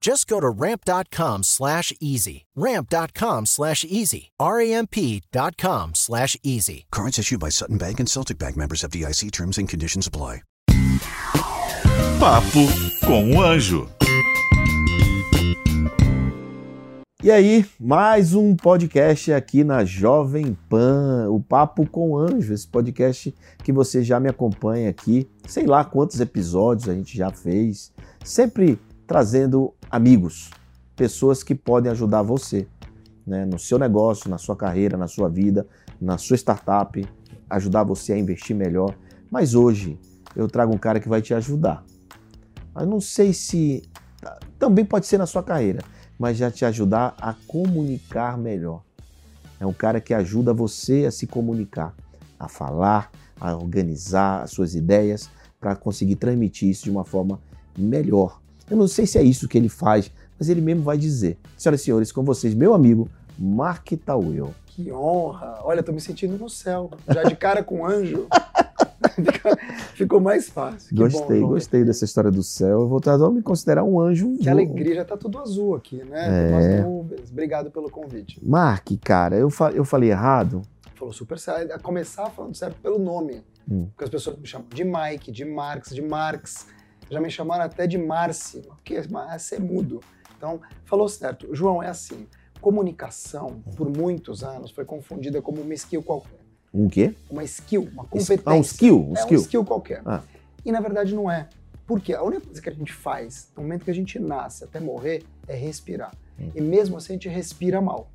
Just go to ramp.com slash easy. Ramp.com slash easy. R-A-M-P.com slash easy. Cards issued by Sutton Bank and Celtic Bank members of DIC terms and conditions apply. Papo com o Anjo. E aí, mais um podcast aqui na Jovem Pan, o Papo com Anjo, esse podcast que você já me acompanha aqui, sei lá quantos episódios a gente já fez, sempre trazendo amigos, pessoas que podem ajudar você né, no seu negócio, na sua carreira, na sua vida, na sua startup, ajudar você a investir melhor. Mas hoje eu trago um cara que vai te ajudar. Eu não sei se também pode ser na sua carreira, mas já te ajudar a comunicar melhor. É um cara que ajuda você a se comunicar, a falar, a organizar as suas ideias para conseguir transmitir isso de uma forma melhor. Eu não sei se é isso que ele faz, mas ele mesmo vai dizer. Senhoras e senhores, com vocês, meu amigo Mark Tawil. Que honra! Olha, tô me sentindo no céu, já de cara com anjo. Ficou mais fácil. Gostei, bom, gostei dessa história do céu. Eu vou tentar me considerar um anjo. Que alegria, já tá tudo azul aqui, né? É. Nuvens. Obrigado pelo convite. Mark, cara, eu, fa eu falei errado? Falou super sério. A começar falando certo pelo nome. Hum. Porque as pessoas me chamam de Mike, de Marx, de Marx. Já me chamaram até de Marci, porque Marci é mudo. Então, falou certo. João, é assim. Comunicação, por muitos anos, foi confundida como uma skill qualquer. Um quê? Uma skill, uma competência. Ah, um skill? Um é skill. um skill qualquer. Ah. E na verdade não é. Porque a única coisa que a gente faz no momento que a gente nasce até morrer é respirar. Hum. E mesmo assim a gente respira mal.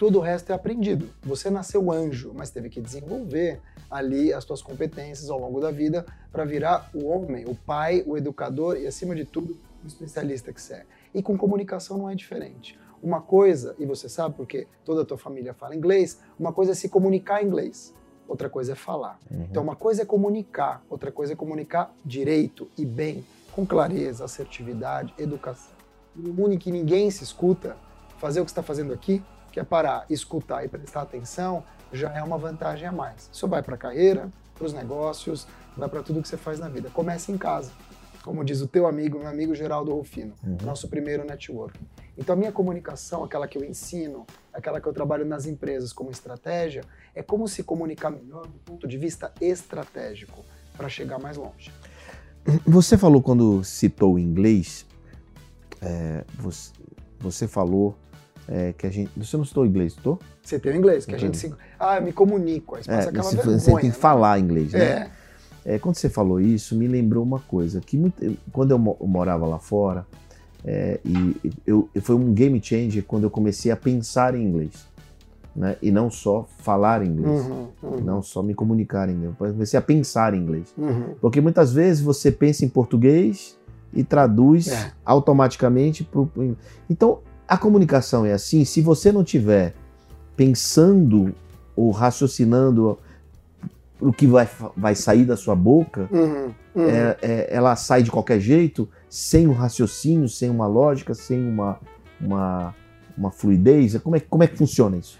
Tudo o resto é aprendido. Você nasceu anjo, mas teve que desenvolver ali as suas competências ao longo da vida para virar o homem, o pai, o educador e, acima de tudo, o especialista que você é. E com comunicação não é diferente. Uma coisa, e você sabe porque toda a tua família fala inglês, uma coisa é se comunicar em inglês, outra coisa é falar. Uhum. Então, uma coisa é comunicar, outra coisa é comunicar direito e bem, com clareza, assertividade, educação. No mundo em que ninguém se escuta, fazer o que está fazendo aqui, que é parar, escutar e prestar atenção, já é uma vantagem a mais. Isso vai para a carreira, para os negócios, vai para tudo que você faz na vida. Comece em casa, como diz o teu amigo, meu amigo Geraldo Rufino, nosso primeiro network. Então a minha comunicação, aquela que eu ensino, aquela que eu trabalho nas empresas como estratégia, é como se comunicar melhor do ponto de vista estratégico para chegar mais longe. Você falou quando citou o inglês, é, você, você falou é, que a gente. Você não citou inglês, citou? Você tem o inglês, que a gente se. Ah, eu me comunico. Aí passa É, aquela vergonha. você tem que né? falar inglês, né? É. É, quando você falou isso, me lembrou uma coisa, que muito- quando eu, mo- eu morava lá fora, é, e eu, foi um game changer quando eu comecei a pensar em inglês, né? E não só falar inglês, Uhum, uhum, não só me comunicar em inglês, eu comecei a pensar em inglês. uhum. Porque muitas vezes você pensa em português e traduz É. automaticamente para Então, a comunicação é assim, se você não tiver pensando ou raciocinando o que vai, vai sair da sua boca, Uhum, uhum. é- é- ela sai de qualquer jeito, sem um raciocínio, sem uma lógica, sem uma, uma, uma fluidez. Como é, como é que funciona isso?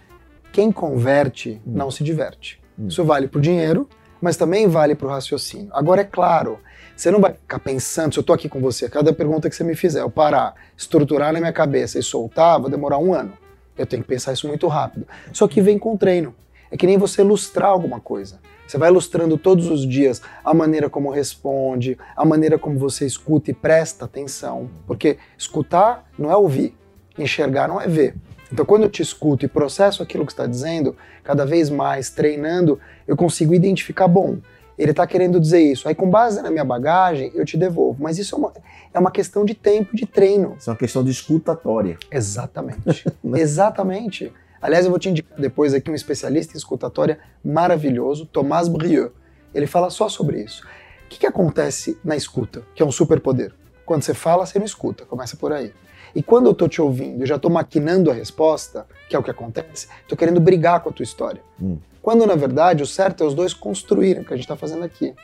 Quem converte Hum. não se diverte. Hum. Isso vale para o dinheiro, mas também vale para o raciocínio. Agora, é claro, você não vai ficar pensando, se eu estou aqui com você, cada pergunta que você me fizer, eu parar, estruturar na minha cabeça e soltar, vai demorar um ano. Eu tenho que pensar isso muito rápido. Só que vem com treino. É que nem você ilustrar alguma coisa. Você vai ilustrando todos os dias a maneira como responde, a maneira como você escuta e presta atenção. Porque escutar não é ouvir, enxergar não é ver. Então, quando eu te escuto e processo aquilo que está dizendo, cada vez mais treinando, eu consigo identificar, bom, Ele está querendo dizer isso. Aí, com base na minha bagagem, eu te devolvo. Mas isso é uma, é uma questão de tempo, de treino. Isso é uma questão de escutatória. Exatamente. Exatamente. Aliás, eu vou te indicar depois aqui um especialista em escutatória maravilhoso, Tomás Brieux. Ele fala só sobre isso. O que, que acontece na escuta, que é um superpoder? Quando você fala, você não escuta, começa por aí. E quando eu tô te ouvindo, eu já tô maquinando a resposta, que é o que acontece, tô querendo brigar com a tua história. Hum. Quando, na verdade, o certo é os dois construírem o que a gente tá fazendo aqui.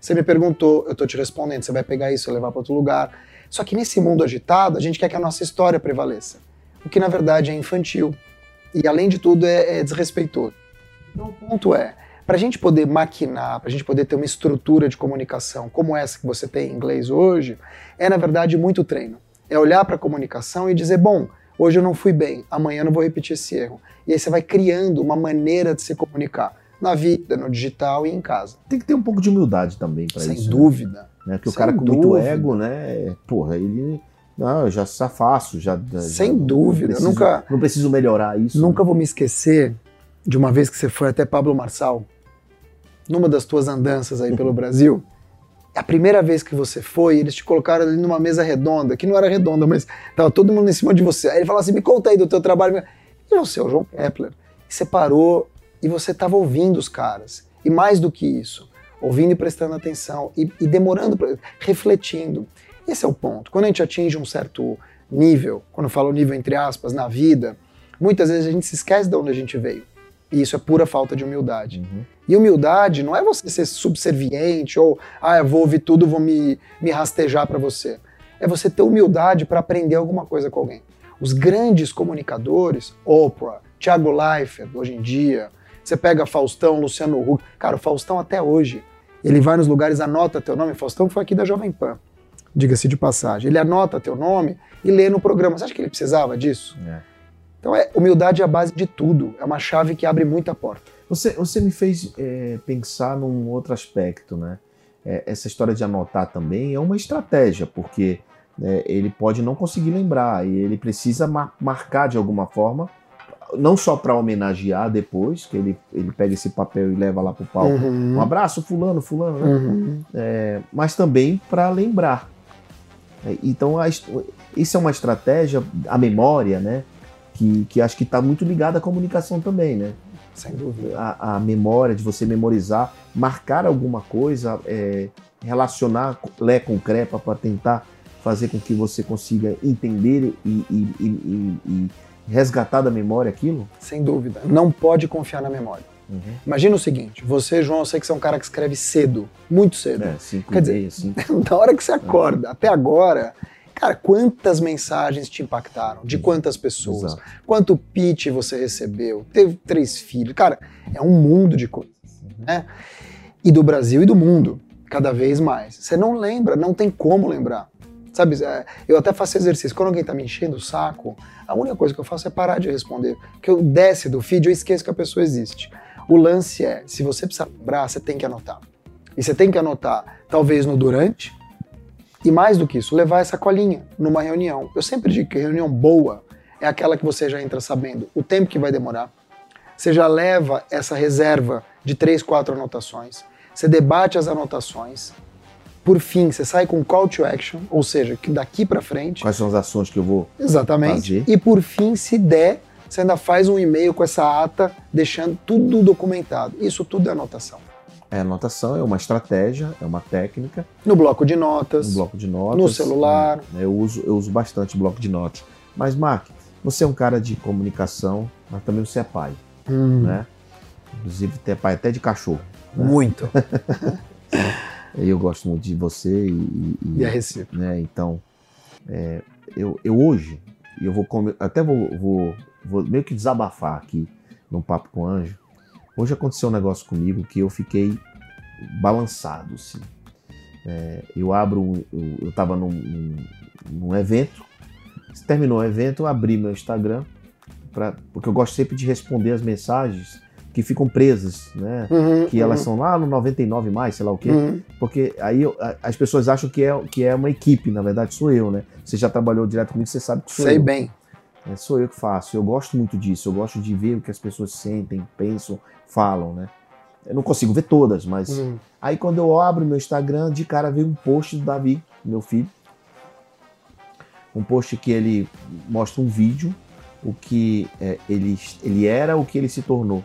Você me perguntou, eu tô te respondendo, você vai pegar isso e levar para outro lugar. Só que nesse mundo agitado, a gente quer que a nossa história prevaleça. O que, na verdade, é infantil. E, além de tudo, é, é desrespeitoso. Então, o ponto é, para a gente poder maquinar, para a gente poder ter uma estrutura de comunicação como essa que você tem em inglês hoje, é, na verdade, muito treino. É olhar para a comunicação e dizer, bom, hoje eu não fui bem, amanhã eu não vou repetir esse erro. E aí você vai criando uma maneira de se comunicar na vida, no digital e em casa. Tem que ter um pouco de humildade também para Sem isso. né? dúvida. Né? Porque o Sem cara com muito dúvida. ego, né? Porra, ele. Não, eu já faço, já. Sem já- dúvida, Não preciso, nunca- não preciso melhorar isso. Nunca vou me esquecer de uma vez que você foi até Pablo Marçal, numa das tuas andanças aí pelo Brasil. A primeira vez que você foi, eles te colocaram ali numa mesa redonda, que não era redonda, mas tava todo mundo em cima de você. Aí ele falou assim: me conta aí do teu trabalho. E você, o João Kepler. E você parou e você estava ouvindo os caras. E mais do que isso, ouvindo e prestando atenção e, e demorando, pra, refletindo. Esse é o ponto. Quando a gente atinge um certo nível, quando eu falo nível entre aspas, na vida, muitas vezes a gente se esquece de onde a gente veio. E isso é pura falta de humildade. Uhum. E humildade não é você ser subserviente ou, ah, eu vou ouvir tudo, vou me, me rastejar para você. É você ter humildade para aprender alguma coisa com alguém. Os grandes comunicadores, Oprah, Thiago Leifert, hoje em dia, você pega Faustão, Luciano Huck, cara, o Faustão até hoje, ele vai nos lugares, anota teu nome, Faustão foi aqui da Jovem Pan, diga-se de passagem. Ele anota teu nome e lê no programa. Você acha que ele precisava disso? É. Então, é, humildade é a base de tudo. É uma chave que abre muita porta. Você, você me fez é, pensar num outro aspecto, né? É, essa história de anotar também é uma estratégia, porque né, ele pode não conseguir lembrar e ele precisa mar- marcar de alguma forma, não só para homenagear depois, que ele, ele pega esse papel e leva lá pro palco. Um abraço, fulano, fulano, né? Uhum. É, mas também para lembrar. É, Então, a isso é uma estratégia, a memória, né? Que, que acho que está muito ligada à comunicação também, né? Sem dúvida. a, a memória, de você memorizar, marcar alguma coisa, é, relacionar Lé com Crepa para tentar fazer com que você consiga entender e, e- e- e- resgatar da memória aquilo? Sem dúvida. Não pode confiar na memória. Imagina o seguinte: você, João, eu sei que você é um cara que escreve cedo, muito cedo. É, cinco Quer dizer- cinco. da hora que você acorda até agora, cara, quantas mensagens te impactaram? De quantas pessoas? Exato. Quanto pitch você recebeu? Teve três filhos? Cara, é um mundo de coisas, né? E do Brasil e do mundo, cada vez mais. Você não lembra, não tem como lembrar. Sabe, eu até faço exercício. Quando alguém tá me enchendo o saco, a única coisa que eu faço é parar de responder. Porque eu desce do feed, eu esqueço que a pessoa existe. O lance é, se você precisar lembrar, você tem que anotar. E você tem que anotar, talvez no durante, e mais do que isso, levar essa colinha numa reunião. Eu sempre digo que reunião boa é aquela que você já entra sabendo o tempo que vai demorar. Você já leva essa reserva de três, quatro anotações. Você debate as anotações. Por fim, você sai com call to action, ou seja, que daqui para frente. Quais são as ações que eu vou Exatamente. fazer? E por fim, se der, você ainda faz um e-mail com essa ata, deixando tudo documentado. Isso tudo é anotação. É, anotação é uma estratégia, é uma técnica, No bloco de notas. um bloco de notas. No celular. né, Eu uso, eu uso bastante bloco de notas. Mas, Mark, você é um cara de comunicação, mas também você é pai, Hum, né? Inclusive, tem pai até de cachorro. Muito. E Eu gosto muito de você e, e- E a recíproca. né? Então, é, eu, eu hoje, e eu vou até vou, vou, vou meio que desabafar aqui num papo com o Anjo. Hoje aconteceu um negócio comigo que eu fiquei balançado, assim. É, eu abro, eu, eu tava num, num, num evento, terminou o evento, eu abri meu Instagram, pra, porque eu gosto sempre de responder as mensagens que ficam presas, né? Uhum, Que elas uhum, são lá no 99 mais, sei lá o quê. uhum. Porque aí eu- a- as pessoas acham que é, que é uma equipe, na verdade sou eu, né? Você já trabalhou direto comigo, você sabe que sou Sei eu. bem. É, sou eu que faço. Eu gosto muito disso. Eu gosto de ver o que as pessoas sentem, pensam, falam, né? Eu não consigo ver todas, mas Uhum. Aí quando eu abro meu Instagram, de cara veio um post do Davi, meu filho. Um post que ele mostra um vídeo, o que é, ele, ele era, o que ele se tornou.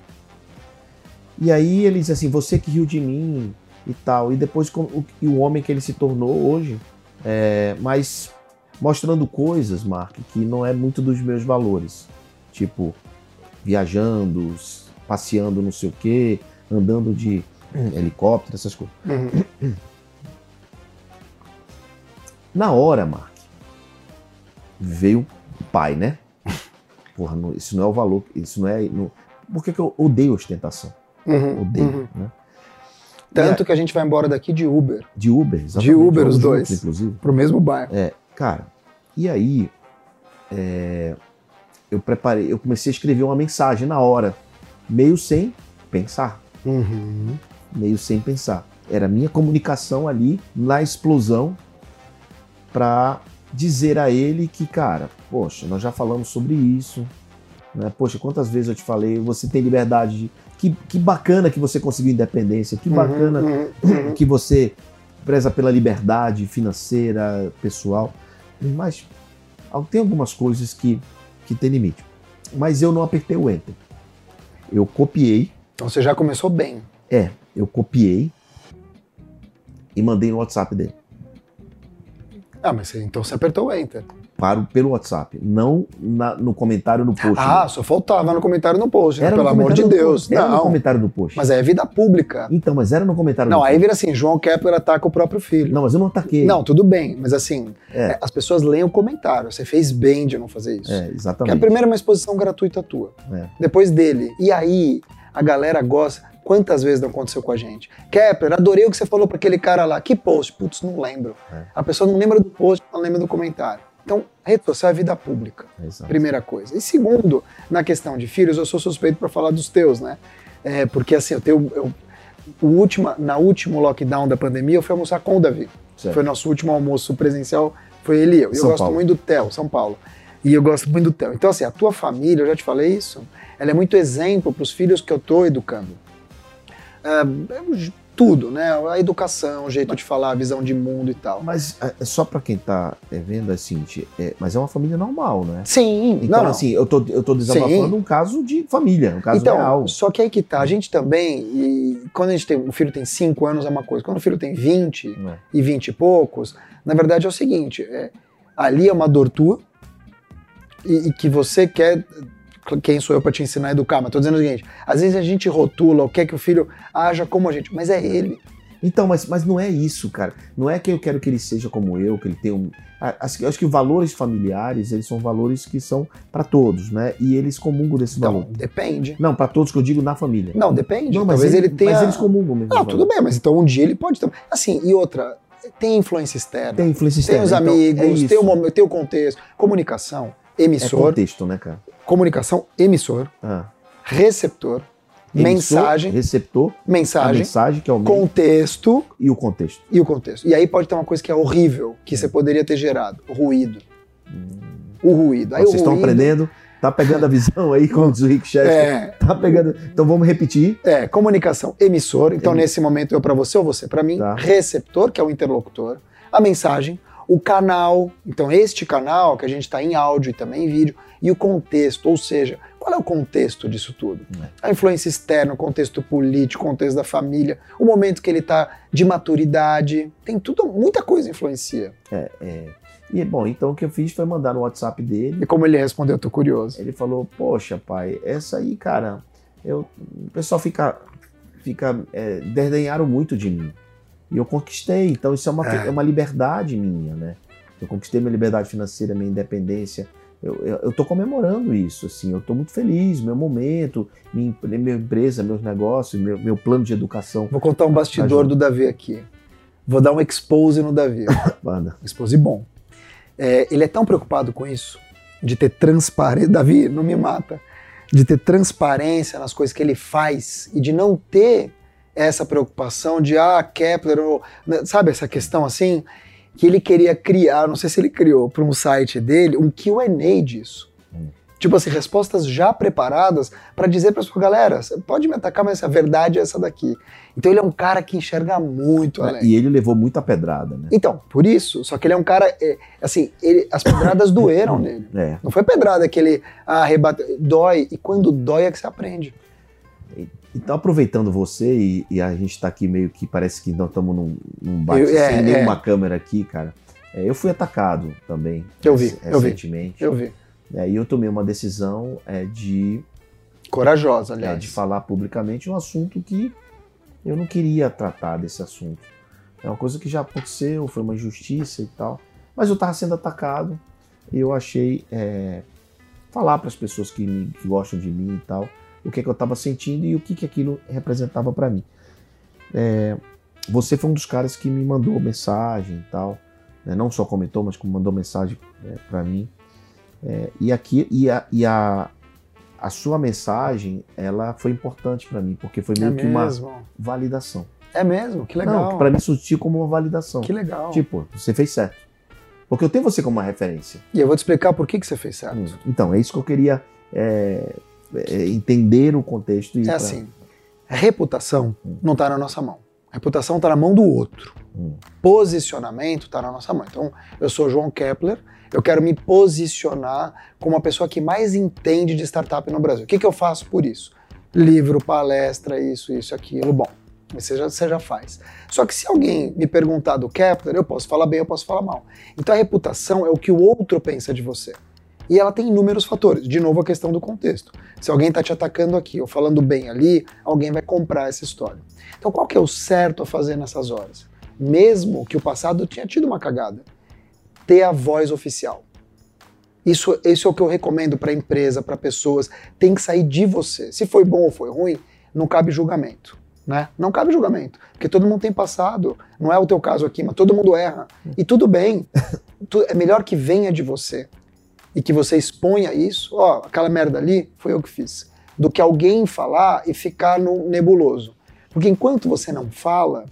E aí ele diz assim, você que riu de mim e tal. E depois o, e o homem que ele se tornou hoje. É, mas mostrando coisas, Mark, que não é muito dos meus valores. Tipo, viajando, passeando não sei o quê, andando de helicóptero, essas coisas. Uhum. Na hora, Mark, veio o pai, né? Porra, não, isso não é o valor, isso não é. Não, por que, que eu odeio ostentação? Uhum, odeio, uhum. né? Tanto que a gente vai embora daqui de Uber. De Uber, exatamente. De Uber, os dois. Juntos, inclusive. Pro mesmo bairro. É, cara, e aí é, eu preparei, eu comecei a escrever uma mensagem na hora, meio sem pensar. Uhum. Meio sem pensar. Era minha comunicação ali na explosão para dizer a ele que, cara, poxa, nós já falamos sobre isso. Né? Poxa, quantas vezes eu te falei, você tem liberdade de. Que, que bacana que você conseguiu independência, que bacana uhum, uhum. que você preza pela liberdade financeira, pessoal. Mas tem algumas coisas que, que tem limite. Mas eu não apertei o enter. Eu copiei. Então você já começou bem. É, eu copiei e mandei no WhatsApp dele. Ah, mas você, então você apertou o enter. Para, pelo WhatsApp, não na, no comentário no post. Ah, só faltava no comentário no post, né? Era pelo no amor de no Deus. post. Era não. no comentário do post. Mas aí é vida pública. Então, mas era no comentário Não, aí post. vira assim, João Kepler ataca o próprio filho. Não, mas eu não ataquei. Não, tudo bem, mas assim, É. é, as pessoas leem o comentário. Você fez bem de não fazer isso. É, Porque exatamente. a primeira é uma exposição gratuita tua. É. Depois dele. E aí, a galera gosta. Quantas vezes não aconteceu com a gente? Kepler, adorei o que você falou pra aquele cara lá. Que post? Putz, não lembro. É. A pessoa não lembra do post, não lembra do comentário. Então, rede social é vida pública. Exato. Primeira coisa. E segundo, na questão de filhos, eu sou suspeito para falar dos teus, né? É, porque assim, eu tenho. Eu, o última, na último lockdown da pandemia, eu fui almoçar com o Davi. Certo. Foi nosso último almoço presencial, foi ele e eu. E eu gosto Paulo. muito do Theo, São Paulo. E eu gosto muito do Theo. Então, assim, a tua família, eu já te falei isso, ela é muito exemplo para os filhos que eu tô educando. É, tudo, né? A educação, o jeito de falar, a visão de mundo e tal. Mas é, só pra quem tá é, vendo, assim, é, mas é uma família normal, né? Sim, Então, não, não. assim, eu tô, eu tô desabafando Sim. um caso de família, um caso então, real. só que aí que tá, a gente também, e quando a gente tem, o filho tem 5 anos é uma coisa, quando o filho tem 20 né? e 20 e poucos, na verdade é o seguinte, é, ali é uma dor tua e, e que você quer, quem sou eu para te ensinar a educar, mas tô dizendo o seguinte, às vezes a gente rotula ou quer que o filho haja como a gente, mas é ele. Então, mas, mas não é isso, cara. Não é que eu quero que ele seja como eu, que ele tenha um. a- Acho, acho que valores familiares, eles são valores que são para todos, né? E eles comungam desse Então, valor. depende. Não, para todos que eu digo na família. Não, depende. Não, mas, Talvez ele, ele tenha... mas eles comungam mesmo. Não, tudo bem, mas então um dia ele pode também. Assim, e outra, tem influência externa. Tem influência Tem externa. os então, amigos, é tem, o, tem o contexto. Comunicação, É emissor, contexto, né, cara? comunicação, emissor, Ah. receptor, Emissor, mensagem, Receptor, mensagem, mensagem, que é o contexto e o contexto. e o contexto. E aí pode ter uma coisa que é horrível, que você poderia ter gerado, o ruído. O ruído. Aí Vocês o estão ruído, aprendendo? Tá pegando a visão aí, diz o Rick Chester? É, Tá pegando. Então vamos repetir. é, comunicação, emissor. Então, nesse momento, eu para você ou você para mim. Tá. Receptor, que é o interlocutor. A mensagem, o canal. Então, este canal, que a gente está em áudio e também em vídeo. E o contexto, ou seja, qual é o contexto disso tudo? É. A influência externa, o contexto político, o contexto da família, o momento que ele está de maturidade. Tem tudo, muita coisa influencia. E bom, então o que eu fiz foi mandar no WhatsApp dele. E como ele respondeu, eu tô curioso. Ele falou: Poxa, pai, essa aí, cara, eu, o pessoal fica. fica é, desdenharam muito de mim. E eu conquistei. Então isso é uma, É. é uma liberdade minha, né? Eu conquistei minha liberdade financeira, minha independência. Eu, eu, eu tô comemorando isso, assim. Eu tô muito feliz, meu momento, minha, minha empresa, meus negócios, meu, meu plano de educação. Vou contar um bastidor do Davi aqui. Vou dar um expose no Davi. Banda. expose bom. É, ele é tão preocupado com isso, de ter transparência. Davi, não me mata. De ter transparência nas coisas que ele faz e de não ter essa preocupação de, ah, Kepler, ou, né, sabe essa questão assim? Que ele queria criar, não sei se ele criou para um site dele, um QA disso. Hum. Tipo assim, respostas já preparadas para dizer para sua galera, você pode me atacar, mas a verdade é essa daqui. Então ele é um cara que enxerga muito além. E ele levou muita pedrada, né? Então, por isso, só que ele é um cara, é, assim, ele, as pedradas doeram nele. É. Não foi pedrada que ele arrebata, dói, e quando dói é que você aprende. Então, aproveitando você, e, e a gente tá aqui meio que parece que nós estamos num, num bate Eu- é, sem é. nenhuma câmera aqui, cara. É, eu fui atacado também. Eu vi, rec- eu vi. recentemente. Eu vi. É, e eu tomei uma decisão é, de, Corajosa, é, aliás. de falar publicamente um assunto que eu não queria tratar desse assunto. É uma coisa que já aconteceu, foi uma injustiça e tal. Mas eu estava sendo atacado e eu achei é, falar para as pessoas que, me- que gostam de mim e tal o que, é que eu estava sentindo e o que, que aquilo representava para mim. É, você foi um dos caras que me mandou mensagem e tal, né? não só comentou, mas como mandou mensagem para mim. É, e aqui e a, e a, a sua mensagem ela foi importante para mim porque foi É meio que uma validação. É mesmo, que legal. para mim surtiu como uma validação. Que legal. Tipo, você fez certo. Porque eu tenho você como uma referência. E eu vou te explicar por que, que você fez certo. Então, é isso que eu queria é, é, entender o contexto. E É pra- assim, reputação não está na nossa mão. Reputação está na mão do outro. Hum. Posicionamento está na nossa mão. Então, eu sou João Kepler, eu quero me posicionar como a pessoa que mais entende de startup no Brasil. O que, que eu faço por isso? Livro, palestra, isso, isso, aquilo. Bom, você já, você já faz. Só que se alguém me perguntar do Kepler, eu posso falar bem, eu posso falar mal. Então a reputação é o que o outro pensa de você. E ela tem inúmeros fatores. De novo, a questão do contexto. Se alguém está te atacando aqui ou falando bem ali, alguém vai comprar essa história. Então, qual que é o certo a fazer nessas horas? Mesmo que o passado tinha tido uma cagada, ter a voz oficial. Isso, isso é o que eu recomendo para empresa, para pessoas. Tem que sair de você. Se foi bom ou foi ruim, não cabe julgamento. Né? Não cabe julgamento. Porque todo mundo tem passado. Não é o teu caso aqui, mas todo mundo erra. E tudo bem. É melhor que venha de você e que você exponha isso, ó, aquela merda ali foi eu que fiz, do que alguém falar e ficar no nebuloso. Porque enquanto você não fala,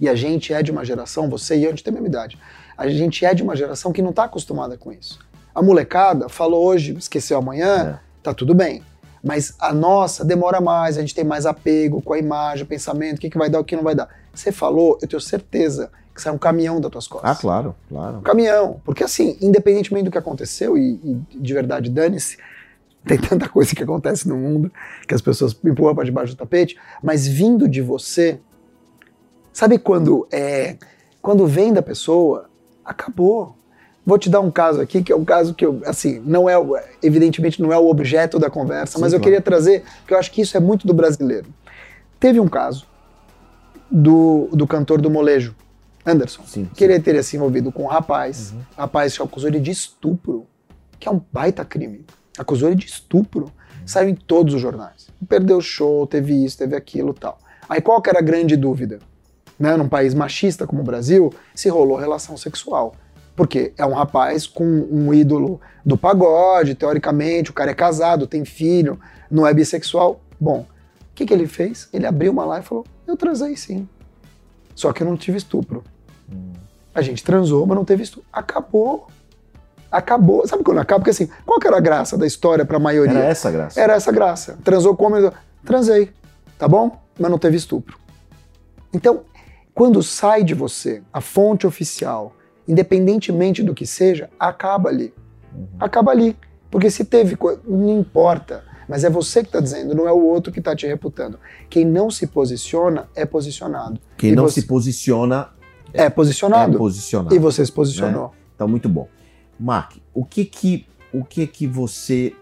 e a gente é de uma geração, você e eu, a gente tem a mesma idade, a gente é de uma geração que não está acostumada com isso. A molecada falou hoje, esqueceu amanhã, tá tudo bem. Mas a nossa demora mais, a gente tem mais apego com a imagem, o pensamento, o que, que vai dar, o que não vai dar. Você falou, eu tenho certeza que sai um caminhão das tuas costas Ah, claro, claro. um caminhão. Porque assim, independentemente do que aconteceu, e, e de verdade, dane-se, tem tanta coisa que acontece no mundo que as pessoas empurram para debaixo do tapete, mas vindo de você, sabe quando é. Quando vem da pessoa, acabou. Vou te dar um caso aqui, que é um caso que eu, assim, não é, evidentemente não é o objeto da conversa, Sim, mas eu claro. queria trazer, porque eu acho que isso é muito do brasileiro. Teve um caso do, do cantor do molejo, Anderson, Sim, que ele teria se envolvido com um rapaz, o rapaz acusou ele de estupro, que é um baita crime. Acusou ele de estupro, saiu em todos os jornais. Perdeu o show, teve isso, teve aquilo tal. Aí qual que era a grande dúvida? Né, num país machista como o Brasil, se rolou relação sexual. Porque é um rapaz com um ídolo do pagode, teoricamente, o cara é casado, tem filho, não é bissexual. Bom, o que, que ele fez? Ele abriu uma lá e falou: Eu transei sim. Só que eu não tive estupro. A gente transou, mas não teve estupro. Acabou. Acabou. Sabe quando acaba? Porque assim, qual que era a graça da história pra maioria? Era essa a graça. Era essa graça. Transou como? Transei. Tá bom? Mas não teve estupro. Então, quando sai de você a fonte oficial, independentemente do que seja, acaba ali. Acaba ali. Porque se teve coisa, não importa. Mas é você que está dizendo, não é o outro que está te reputando. Quem não se posiciona é posicionado. Quem E não você- se posiciona É posicionado. é posicionado. E você se posicionou. Então, muito bom. Mark, o que que, o que que você,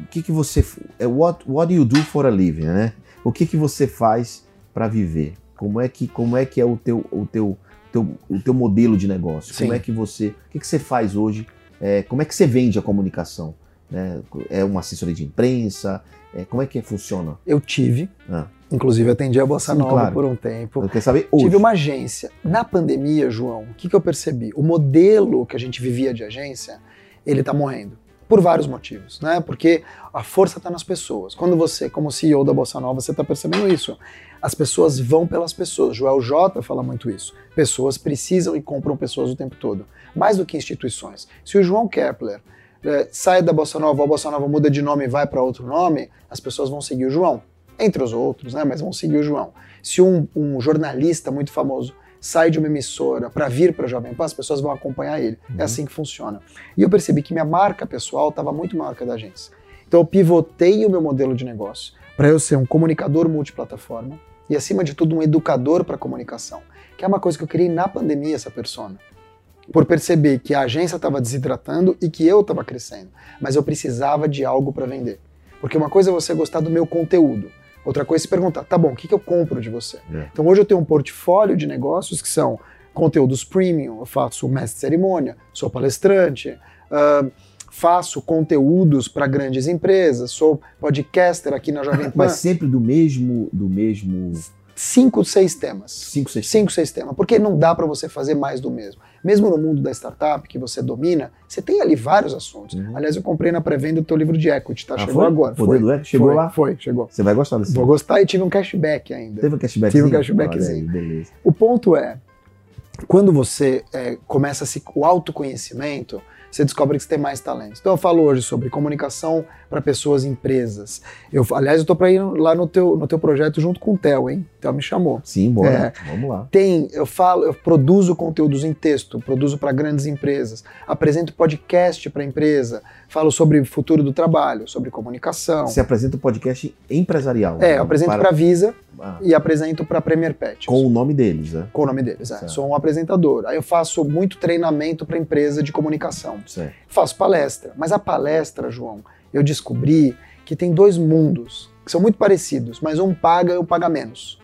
o que que você, é, what, what do you do for a living, né? O que que você faz para viver? Como é que, como é que é o teu, o teu, teu, o teu modelo de negócio? Como Sim. é que você, o que que você faz hoje? É, como é que você vende a comunicação? né? É uma assessoria de imprensa? É, como é que funciona? Eu tive, Ah. Inclusive atendi a Bossa Sim, Nova claro. por um tempo. Eu quero saber hoje. Tive uma agência. Na pandemia, João, o que, que eu percebi? O modelo que a gente vivia de agência, ele tá morrendo. Por vários motivos, né? Porque a força está nas pessoas. Quando você, como CEO da Bossa Nova, você está percebendo isso. As pessoas vão pelas pessoas. Joel J fala muito isso. Pessoas precisam e compram pessoas o tempo todo. Mais do que instituições. Se o João Kepler é, sai da Bossa Nova, a Bossa Nova muda de nome e vai para outro nome, as pessoas vão seguir o João. Entre os outros, né? Mas vão seguir o João. Se um, um jornalista muito famoso sai de uma emissora para vir para a Jovem Pan, as pessoas vão acompanhar ele. É uhum. É assim que funciona. E eu percebi que minha marca pessoal estava muito maior que a da agência. Então eu pivotei o meu modelo de negócio para eu ser um comunicador multiplataforma e, acima de tudo, um educador para comunicação, que é uma coisa que eu criei na pandemia, essa persona por perceber que a agência estava desidratando e que eu estava crescendo, mas eu precisava de algo para vender. Porque uma coisa é você gostar do meu conteúdo, outra coisa é se perguntar, tá bom, o que, que eu compro de você? É. Então hoje eu tenho um portfólio de negócios que são conteúdos premium, eu faço mestre de cerimônia, sou palestrante, uh, faço conteúdos para grandes empresas, sou podcaster aqui na Jovem Pan. Mas sempre do mesmo, do mesmo cinco, seis temas. Cinco, seis cinco, seis temas. Porque não dá para você fazer mais do mesmo. Mesmo no mundo da startup que você domina, você tem ali vários assuntos. Uhum. Aliás, eu comprei na pré-venda o teu livro de equity, tá? Ah, chegou foi? agora. Poder foi. do equity? Chegou foi, lá? Foi, chegou. Você vai gostar desse Vou gostar e tive um cashback ainda. Teve um cashback? Tive um cashbackzinho. beleza. O ponto é, quando você é, começa se, o autoconhecimento, você descobre que você tem mais talentos. Então eu falo hoje sobre comunicação para pessoas e empresas. Eu, aliás, eu estou para ir lá no teu, no teu projeto junto com o Theo, hein? O Theo me chamou. Sim, bora. É, Vamos lá. Tem, eu falo, eu produzo conteúdos em texto, produzo para grandes empresas, apresento podcast para empresa, falo sobre o futuro do trabalho, sobre comunicação. Você apresenta o podcast empresarial? É, eu apresento para a Visa ah. e apresento para a Premier Pet. Com o nome deles, né? Com o nome deles, é. Sou um apresentador. Aí eu faço muito treinamento para empresa de comunicação. Certo. Faço palestra. Mas a palestra, João, eu descobri que tem dois mundos que são muito parecidos, mas um paga e um paga menos.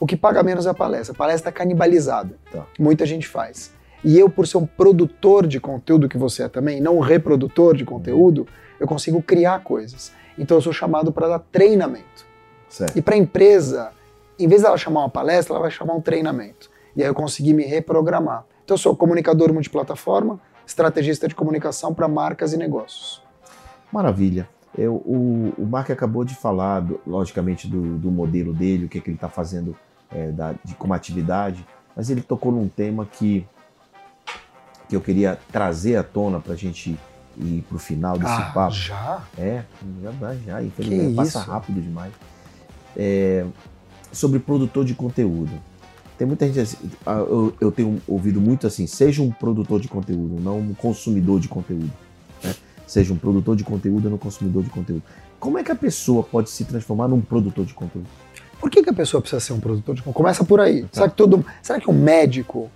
O que paga menos é a palestra. A palestra é canibalizada. Tá. Muita gente faz. E eu, por ser um produtor de conteúdo que você é também, não um reprodutor de conteúdo, eu consigo criar coisas. Então eu sou chamado para dar treinamento. Certo. E para a empresa, em vez dela chamar uma palestra, ela vai chamar um treinamento. E aí eu consegui me reprogramar. Então eu sou comunicador multiplataforma, estrategista de comunicação para marcas e negócios. Maravilha. Eu, o, o Mark acabou de falar, do, logicamente, do, do, modelo dele, o que, é que ele está fazendo é, da, de, como atividade, mas ele tocou num tema que, que eu queria trazer à tona para a gente ir para o final desse ah, papo. Já? É, já já. Infelizmente, passa rápido demais. É, sobre produtor de conteúdo. Tem muita gente assim, eu, eu tenho ouvido muito assim, seja um produtor de conteúdo, não um consumidor de conteúdo seja um produtor de conteúdo ou um consumidor de conteúdo. Como é que a pessoa pode se transformar num produtor de conteúdo? Por que, que a pessoa precisa ser um produtor de conteúdo? Começa por aí. Tá. Será, que todo, será que um médico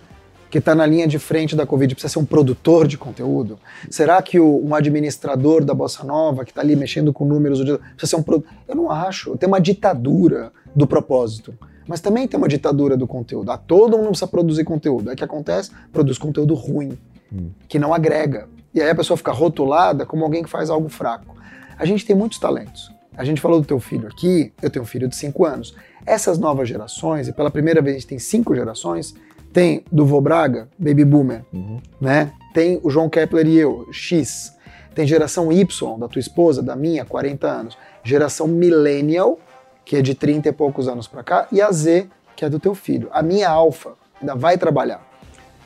que está na linha de frente da Covid precisa ser um produtor de conteúdo? Será que o, um administrador da Bossa Nova, que está ali mexendo com números, precisa ser um produtor? Eu não acho. Tem uma ditadura do propósito. Mas também tem uma ditadura do conteúdo. A ah, todo mundo precisa produzir conteúdo. É que acontece, produz conteúdo ruim, hum. que não agrega. E aí a pessoa fica rotulada como alguém que faz algo fraco. A gente tem muitos talentos. A gente falou do teu filho aqui, eu tenho um filho de 5 anos. Essas novas gerações, e pela primeira vez a gente tem cinco gerações, tem do Vô Braga, Baby Boomer, uhum. né? Tem o João Kepler e eu, X. Tem geração Y, da tua esposa, da minha, 40 anos. Geração Millennial, que é de 30 e poucos anos para cá, e a Z, que é do teu filho. A minha Alfa ainda vai trabalhar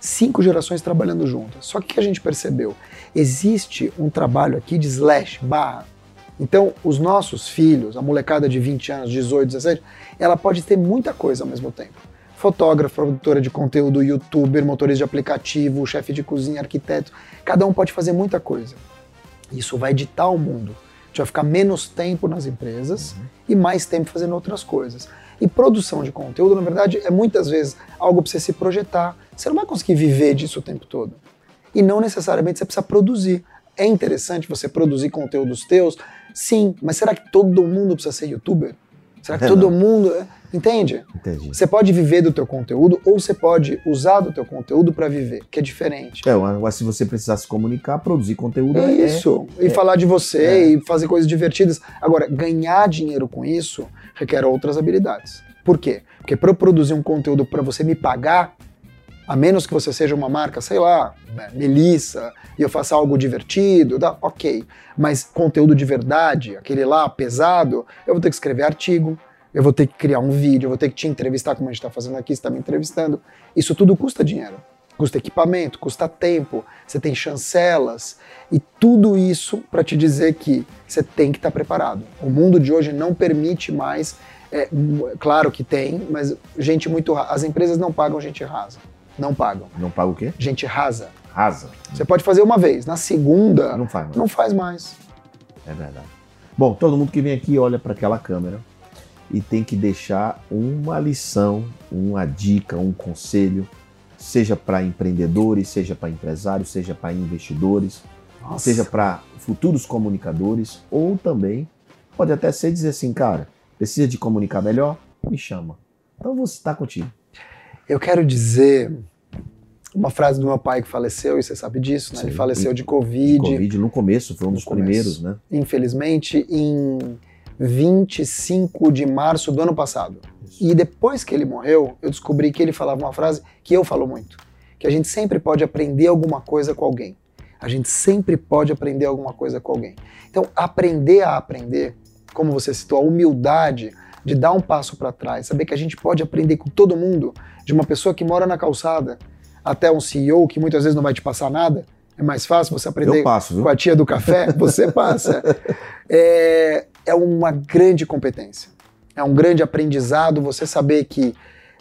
cinco gerações trabalhando juntas. Só que o que a gente percebeu? Existe um trabalho aqui de slash, barra. Então, os nossos filhos, a molecada de 20 anos, 18, 17, ela pode ter muita coisa ao mesmo tempo. Fotógrafa, produtora de conteúdo, youtuber, motorista de aplicativo, chefe de cozinha, arquiteto. Cada um pode fazer muita coisa. Isso vai ditar o mundo. A gente vai ficar menos tempo nas empresas uhum. e mais tempo fazendo outras coisas. E produção de conteúdo, na verdade, é muitas vezes algo para você se projetar. Você não vai conseguir viver disso o tempo todo. E não necessariamente você precisa produzir. É interessante você produzir conteúdos teus? Sim, mas será que todo mundo precisa ser youtuber? Será que é, todo não. mundo. É? Entende? Entendi. Você pode viver do teu conteúdo ou você pode usar do teu conteúdo para viver, que é diferente. É, mas se você precisar se comunicar, produzir conteúdo é, é isso. e é, falar de você é. e fazer coisas divertidas. Agora, ganhar dinheiro com isso requer outras habilidades. Por quê? Porque para eu produzir um conteúdo para você me pagar, a menos que você seja uma marca, sei lá, né, Melissa, e eu faça algo divertido, tá? ok. Mas conteúdo de verdade, aquele lá pesado, eu vou ter que escrever artigo, eu vou ter que criar um vídeo, eu vou ter que te entrevistar, como a gente está fazendo aqui, você está me entrevistando. Isso tudo custa dinheiro. Custa equipamento, custa tempo, você tem chancelas e tudo isso para te dizer que você tem que estar tá preparado. O mundo de hoje não permite mais, é, claro que tem, mas gente muito as empresas não pagam gente rasa, não pagam. Não paga o quê? Gente rasa. Rasa. Você pode fazer uma vez, na segunda não faz mais. Não faz mais. É verdade. Bom, todo mundo que vem aqui olha para aquela câmera e tem que deixar uma lição, uma dica, um conselho, seja para empreendedores, seja para empresários, seja para investidores, Nossa. seja para futuros comunicadores, ou também pode até ser dizer assim, cara, precisa de comunicar melhor? Me chama. Então você está contigo. Eu quero dizer uma frase do meu pai que faleceu, e você sabe disso, né? Sim, Ele faleceu de Covid. De Covid no começo, foi um dos começo. primeiros, né? Infelizmente, em 25 de março do ano passado. Isso. E depois que ele morreu, eu descobri que ele falava uma frase que eu falo muito: que a gente sempre pode aprender alguma coisa com alguém. A gente sempre pode aprender alguma coisa com alguém. Então, aprender a aprender, como você citou, a humildade de dar um passo para trás, saber que a gente pode aprender com todo mundo, de uma pessoa que mora na calçada até um CEO que muitas vezes não vai te passar nada. É mais fácil você aprender passo, com a tia do café, você passa. É, é uma grande competência. É um grande aprendizado você saber que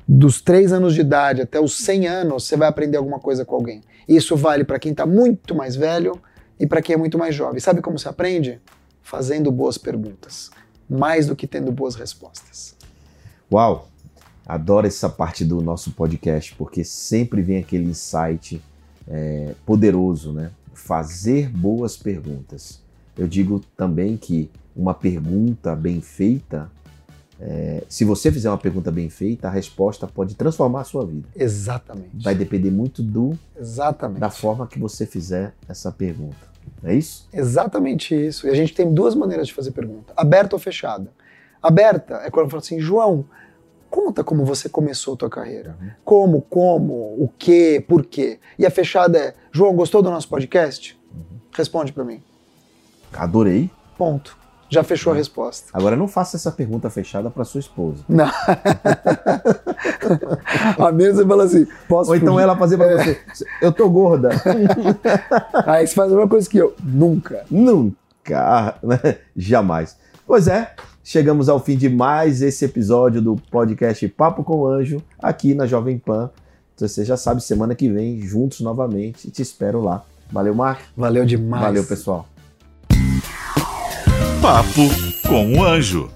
dos 3 anos de idade até os 100 anos você vai aprender alguma coisa com alguém. Isso vale para quem está muito mais velho e para quem é muito mais jovem. Sabe como se aprende? Fazendo boas perguntas, mais do que tendo boas respostas. Uau! Adoro essa parte do nosso podcast porque sempre vem aquele insight é, poderoso, né? Fazer boas perguntas. Eu digo também que uma pergunta bem feita, é, se você fizer uma pergunta bem feita, a resposta pode transformar a sua vida. Exatamente. Vai depender muito do Exatamente. da forma que você fizer essa pergunta. É isso? Exatamente isso. E a gente tem duas maneiras de fazer pergunta: aberta ou fechada. Aberta é quando eu falo assim, João, conta como você começou a tua carreira. Uhum. Como, como, o que, por quê. E a fechada é, João, gostou do nosso podcast? Uhum. Responde para mim. Adorei. Ponto. Já fechou a resposta. Agora não faça essa pergunta fechada para sua esposa. Não. a mesa fala assim, posso Ou então fugir? ela fazer para é. você, eu tô gorda. Aí você faz a mesma coisa que eu. Nunca. Nunca. Jamais. Pois é, chegamos ao fim de mais esse episódio do podcast Papo com o Anjo, aqui na Jovem Pan. Então, você já sabe, semana que vem, juntos novamente. Te espero lá. Valeu, Mark. Valeu demais. Valeu, pessoal. Papo com o Anjo.